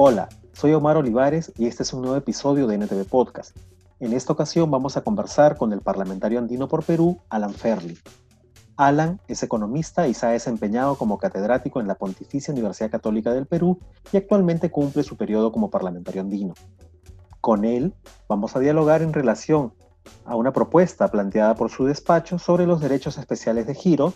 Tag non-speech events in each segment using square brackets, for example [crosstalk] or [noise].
Hola, soy Omar Olivares y este es un nuevo episodio de NTV Podcast. En esta ocasión vamos a conversar con el parlamentario andino por Perú, Alan Ferli. Alan es economista y se ha desempeñado como catedrático en la Pontificia Universidad Católica del Perú y actualmente cumple su periodo como parlamentario andino. Con él vamos a dialogar en relación a una propuesta planteada por su despacho sobre los derechos especiales de giro,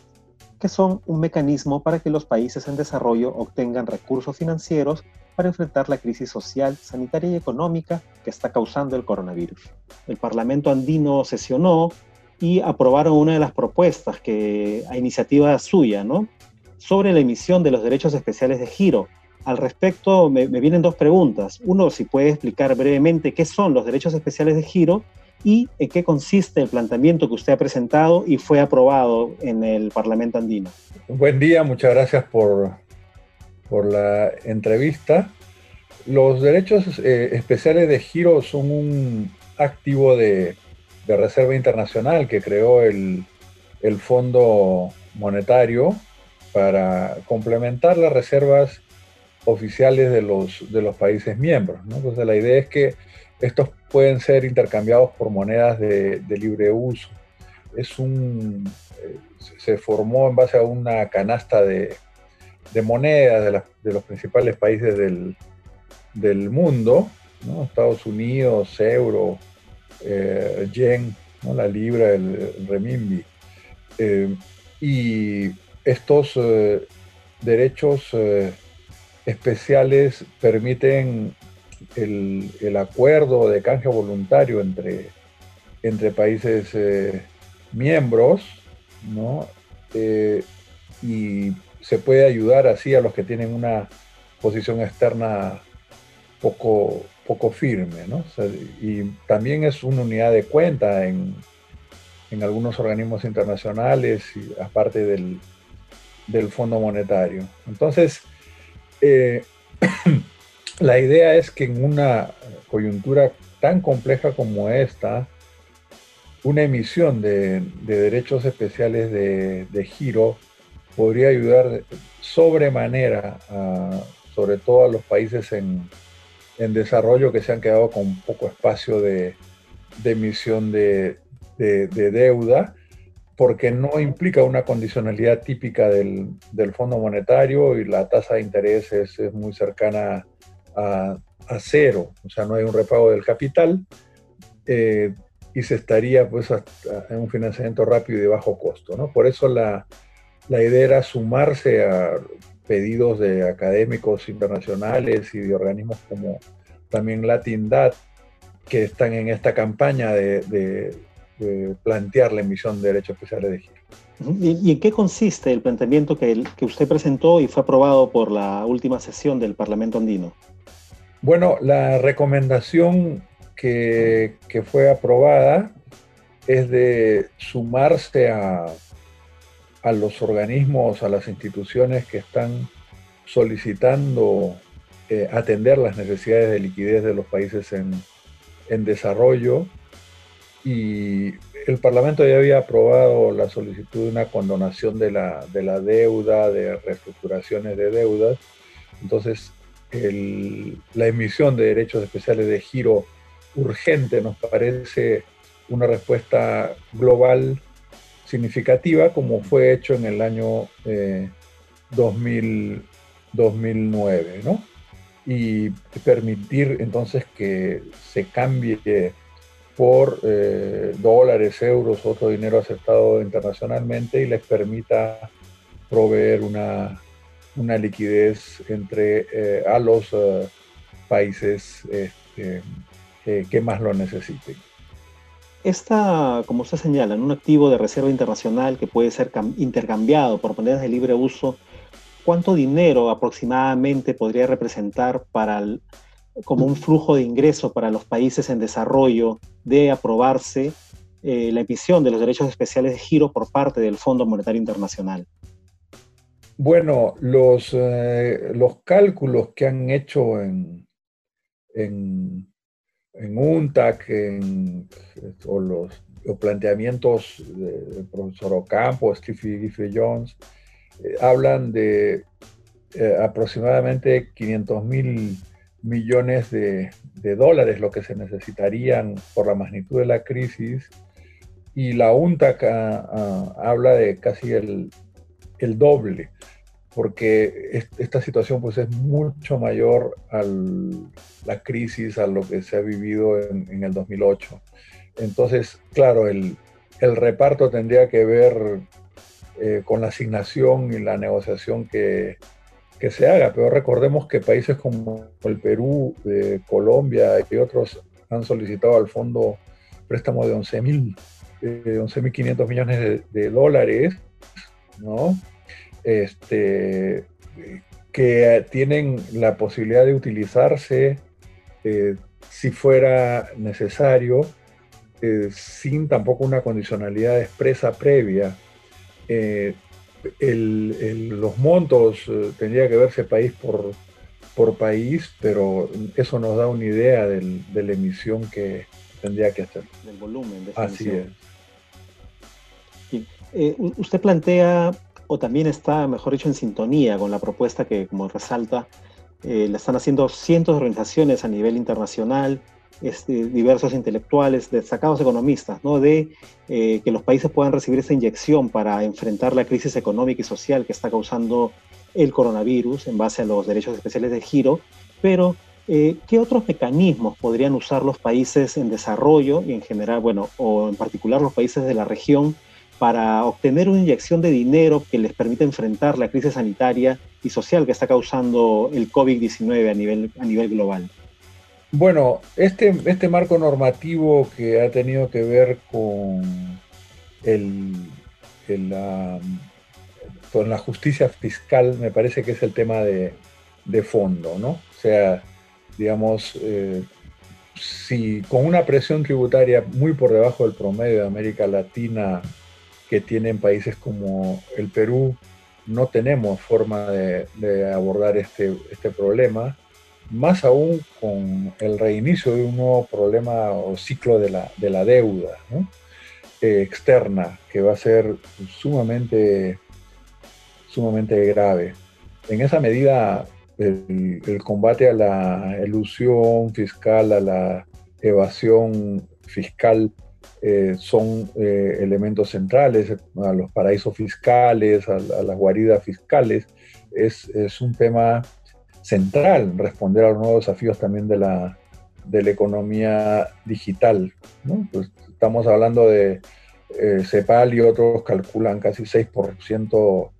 que son un mecanismo para que los países en desarrollo obtengan recursos financieros para enfrentar la crisis social, sanitaria y económica que está causando el coronavirus. El Parlamento andino sesionó y aprobaron una de las propuestas que a iniciativa suya, ¿no? Sobre la emisión de los derechos especiales de giro. Al respecto, me, me vienen dos preguntas. Uno, si puede explicar brevemente qué son los derechos especiales de giro y en qué consiste el planteamiento que usted ha presentado y fue aprobado en el Parlamento andino. Buen día, muchas gracias por, por la entrevista. Los derechos eh, especiales de giro son un activo de, de reserva internacional que creó el, el, Fondo Monetario para complementar las reservas oficiales de los, de los países miembros. Entonces la idea es que estos pueden ser intercambiados por monedas de, libre uso. Es un, eh, se formó en base a una canasta de, monedas de, los principales países del, mundo. Estados Unidos, euro, eh, yen, la libra, el, el. Eh, y estos derechos especiales permiten el, el, acuerdo de canje voluntario entre, entre países eh, miembros, ¿no? y se puede ayudar así a los que tienen una posición externa poco, poco firme, ¿no? Y también es una unidad de cuenta en, en algunos organismos internacionales, y aparte del, del, Fondo Monetario. Entonces, eh, [clears throat] la idea es que en una coyuntura tan compleja como esta, una emisión de, de derechos especiales de, giro podría ayudar sobremanera, a, sobre todo a los países en, desarrollo que se han quedado con poco espacio de, emisión de, de, deuda, porque no implica una condicionalidad típica del, del, Fondo Monetario y la tasa de interés es, es muy cercana a, a, cero, o sea, no hay un repago del capital. Eh, y se estaría pues en un financiamiento rápido y de bajo costo, ¿no? Por eso la, la idea era sumarse a pedidos de académicos internacionales y de organismos como también Latindad, que están en esta campaña de, de plantear la emisión de derechos especiales de giro. ¿Y, en qué consiste el planteamiento que, el, que usted presentó y fue aprobado por la última sesión del Parlamento andino? Bueno, la recomendación que, que fue aprobada es de sumarse a a los organismos, a las instituciones que están solicitando eh, atender las necesidades de liquidez de los países en, en, desarrollo. Y el Parlamento ya había aprobado la solicitud de una condonación de la, de la deuda, de reestructuraciones de deudas. Entonces, la emisión de derechos especiales de giro urgente nos parece una respuesta global significativa como fue hecho en el año eh, 2000, 2009, ¿no? Y permitir entonces que se cambie por eh, dólares, euros, otro dinero aceptado internacionalmente y les permita proveer una, una liquidez entre eh, a los uh, países este, que más lo necesiten. Esta, como usted señala, un activo de reserva internacional que puede ser intercambiado por monedas de libre uso, ¿cuánto dinero aproximadamente podría representar para el, como un flujo de ingreso para los países en desarrollo de aprobarse eh, la emisión de los derechos especiales de giro por parte del Fondo Monetario Internacional? Bueno, los, eh, los cálculos que han hecho en, en en UNTAC, en, o los, los, planteamientos del profesor Ocampo, Steve Giffey Jones, eh, hablan de aproximadamente 500 mil millones de, dólares lo que se necesitarían por la magnitud de la crisis y la UNTAC ah, habla de casi el, doble, porque esta situación pues es mucho mayor a la crisis, a lo que se ha vivido en, el 2008. Entonces, claro, el, reparto tendría que ver eh, con la asignación y la negociación que, que se haga, pero recordemos que países como el Perú, Colombia y otros han solicitado al fondo préstamo de 11.000, eh, 11.500 millones de, dólares, ¿no? Este, que tienen la posibilidad de utilizarse eh, si fuera necesario, eh, sin tampoco una condicionalidad expresa previa. Eh, los montos eh, tendría que verse país por, por país, pero eso nos da una idea del, de la emisión que tendría que hacer. Del volumen. De Así es. Eh, usted plantea, o también está, mejor dicho, en sintonía con la propuesta que, como resalta, eh, la están haciendo cientos de organizaciones a nivel internacional, este, diversos intelectuales, destacados economistas, ¿no? de eh, que los países puedan recibir esa inyección para enfrentar la crisis económica y social que está causando el coronavirus en base a los derechos especiales de giro, pero eh, ¿qué otros mecanismos podrían usar los países en desarrollo y en general, bueno, o en particular los países de la región para obtener una inyección de dinero que les permita enfrentar la crisis sanitaria y social que está causando el COVID-19 a nivel, a nivel global? Bueno, este, este marco normativo que ha tenido que ver con, el, con la justicia fiscal me parece que es el tema de, fondo, ¿no? O sea, digamos, eh, si con una presión tributaria muy por debajo del promedio de América Latina que tienen países como el Perú, no tenemos forma de, de abordar este, este problema más aún con el reinicio de un nuevo problema o ciclo de la, de la deuda eh, externa, que va a ser sumamente, sumamente grave. En esa medida, el, combate a la ilusión fiscal, a la evasión fiscal, eh, son eh, elementos centrales, a los paraísos fiscales, a, las guaridas fiscales, es, es un tema central responder a los nuevos desafíos también de la, economía digital. Pues estamos hablando de eh, CEPAL y otros calculan casi 6%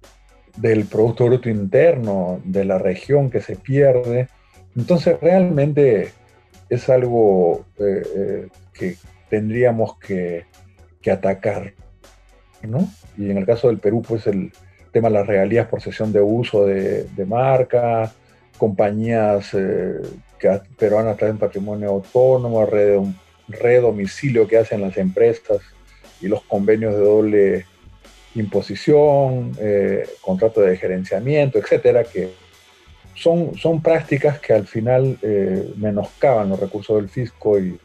del Producto Bruto Interno de la región que se pierde. Entonces realmente es algo eh, eh, que tendríamos que, atacar. Y en el caso del Perú, pues el tema de las regalías por sesión de uso de, de marca, compañías eh, que peruanas traen patrimonio autónomo, redomicilio que hacen las empresas y los convenios de doble imposición, eh, contrato de gerenciamiento, etcétera, que son, son prácticas que al final eh, menoscaban los recursos del fisco y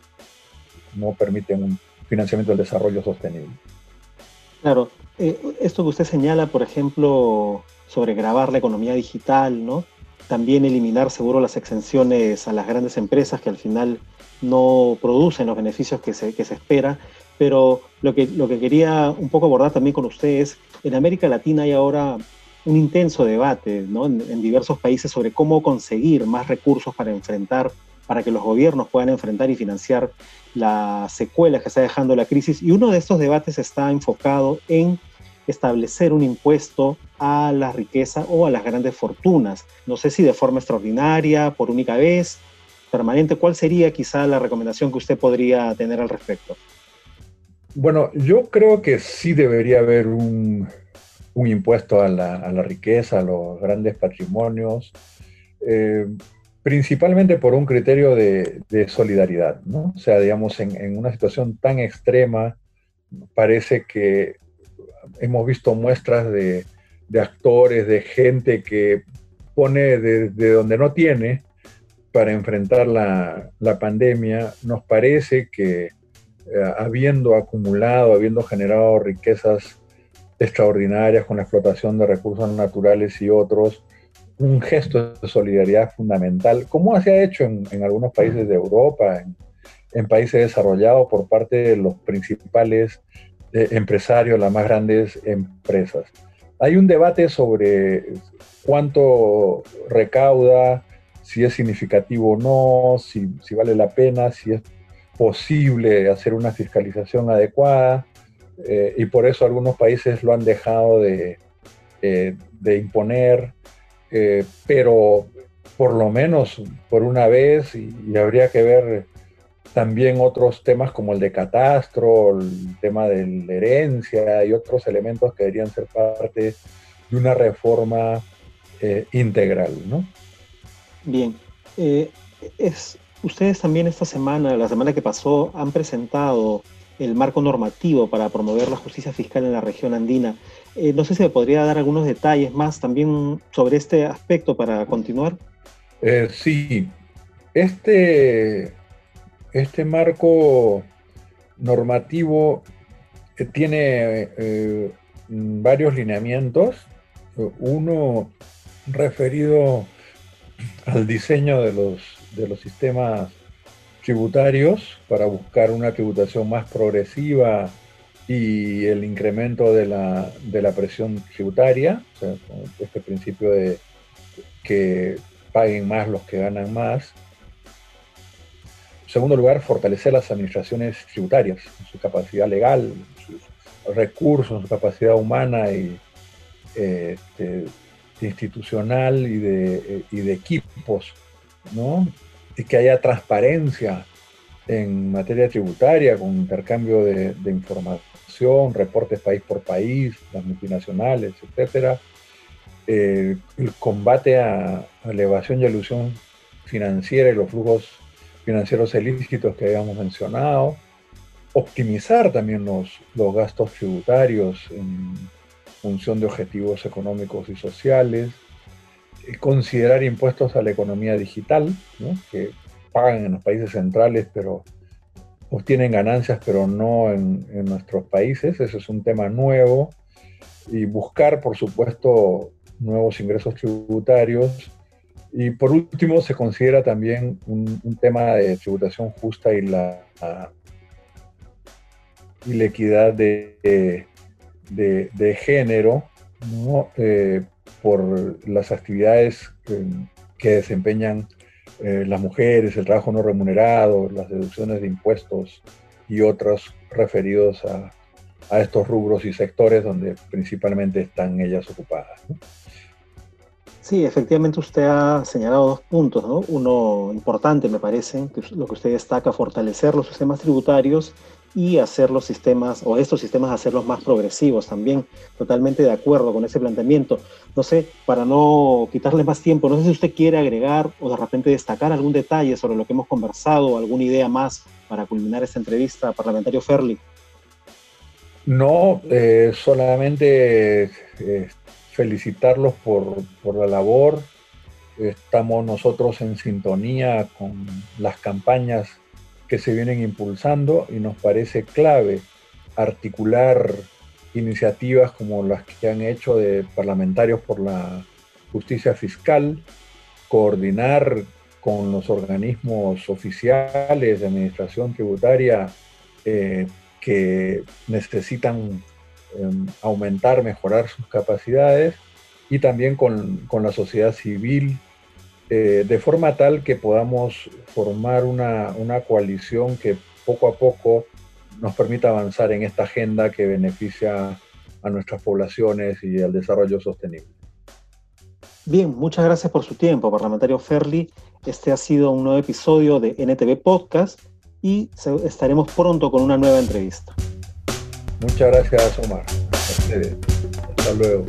no permiten un financiamiento del desarrollo sostenible. Claro, esto que usted señala, por ejemplo, sobre grabar la economía digital, ¿no? También eliminar seguro las exenciones a las grandes empresas que al final no producen los beneficios que se, que se espera. Pero lo que, lo que quería un poco abordar también con ustedes, en América Latina hay ahora un intenso debate ¿no? en, diversos países sobre cómo conseguir más recursos para enfrentar, para que los gobiernos puedan enfrentar y financiar las secuelas que está dejando la crisis. Y uno de estos debates está enfocado en establecer un impuesto a la riqueza o a las grandes fortunas. No sé si de forma extraordinaria, por única vez, permanente. ¿Cuál sería quizá la recomendación que usted podría tener al respecto? Bueno, yo creo que sí debería haber un, impuesto a la, riqueza, a los grandes patrimonios, eh, principalmente por un criterio de, solidaridad, ¿no? O sea, digamos, en, una situación tan extrema, parece que hemos visto muestras de, actores, de gente que pone de, donde no tiene para enfrentar la, pandemia, nos parece que eh, habiendo acumulado, habiendo generado riquezas extraordinarias con la explotación de recursos naturales y otros, un gesto de solidaridad fundamental, como se ha hecho en, algunos países de Europa, en, países desarrollados por parte de los principales eh, empresarios, las más grandes empresas. Hay un debate sobre cuánto recauda, si es significativo o no, si, si vale la pena, si es posible hacer una fiscalización adecuada, eh, y por eso algunos países lo han dejado de, eh, de imponer, eh, pero por lo menos por una vez, y, habría que ver también otros temas como el de catastro, el tema de la herencia y otros elementos que deberían ser parte de una reforma integral. ¿no? Bien, es, ustedes también esta semana, la semana que pasó, han presentado el marco normativo para promover la justicia fiscal en la región andina. Eh, no sé si me podría dar algunos detalles más también sobre este aspecto para continuar. Eh, sí, este, este marco normativo eh, tiene varios lineamientos. Uno referido [clears throat] al diseño de los, de los sistemas tributarios para buscar una tributación más progresiva y el incremento de la, de la presión tributaria, este principio de que paguen más los que ganan más. En segundo lugar, fortalecer las administraciones tributarias, su capacidad legal, sus recursos, su capacidad humana y este, institucional y de, y de equipos, ¿no? y que haya transparencia en materia tributaria, con intercambio de, información, reportes país por país, las multinacionales, etcétera. Eh, el combate a, la evasión y elusión financiera y los flujos financieros ilícitos que habíamos mencionado, optimizar también los, los gastos tributarios en función de objetivos económicos y sociales, considerar impuestos a la economía digital, que pagan en los países centrales, pero obtienen ganancias, pero no en, nuestros países. Ese es un tema nuevo. Y buscar, por supuesto, nuevos ingresos tributarios. Y por último, se considera también un, tema de tributación justa y la, y la equidad de, de, género. Eh, por las actividades que, desempeñan eh, las mujeres, el trabajo no remunerado, las deducciones de impuestos y otros referidos a, estos rubros y sectores donde principalmente están ellas ocupadas. Sí, efectivamente usted ha señalado dos puntos, ¿no? Uno importante, me parece, que lo que usted destaca, fortalecer los sistemas tributarios y hacer los sistemas, o estos sistemas, hacerlos más progresivos también. Totalmente de acuerdo con ese planteamiento. No sé, para no quitarle más tiempo, no sé si usted quiere agregar o de repente destacar algún detalle sobre lo que hemos conversado, alguna idea más para culminar esta entrevista, parlamentario Ferli. No, eh, solamente eh, felicitarlos por, por la labor. Estamos nosotros en sintonía con las campañas que se vienen impulsando y nos parece clave articular iniciativas como las que han hecho de parlamentarios por la justicia fiscal, coordinar con los organismos oficiales de administración tributaria eh, que necesitan aumentar, mejorar sus capacidades y también con, con la sociedad civil eh, de forma tal que podamos formar una, coalición que poco a poco nos permita avanzar en esta agenda que beneficia a nuestras poblaciones y al desarrollo sostenible. Bien, muchas gracias por su tiempo, parlamentario Ferli. Este ha sido un nuevo episodio de NTV Podcast y estaremos pronto con una nueva entrevista. Muchas gracias, Omar. Hasta luego.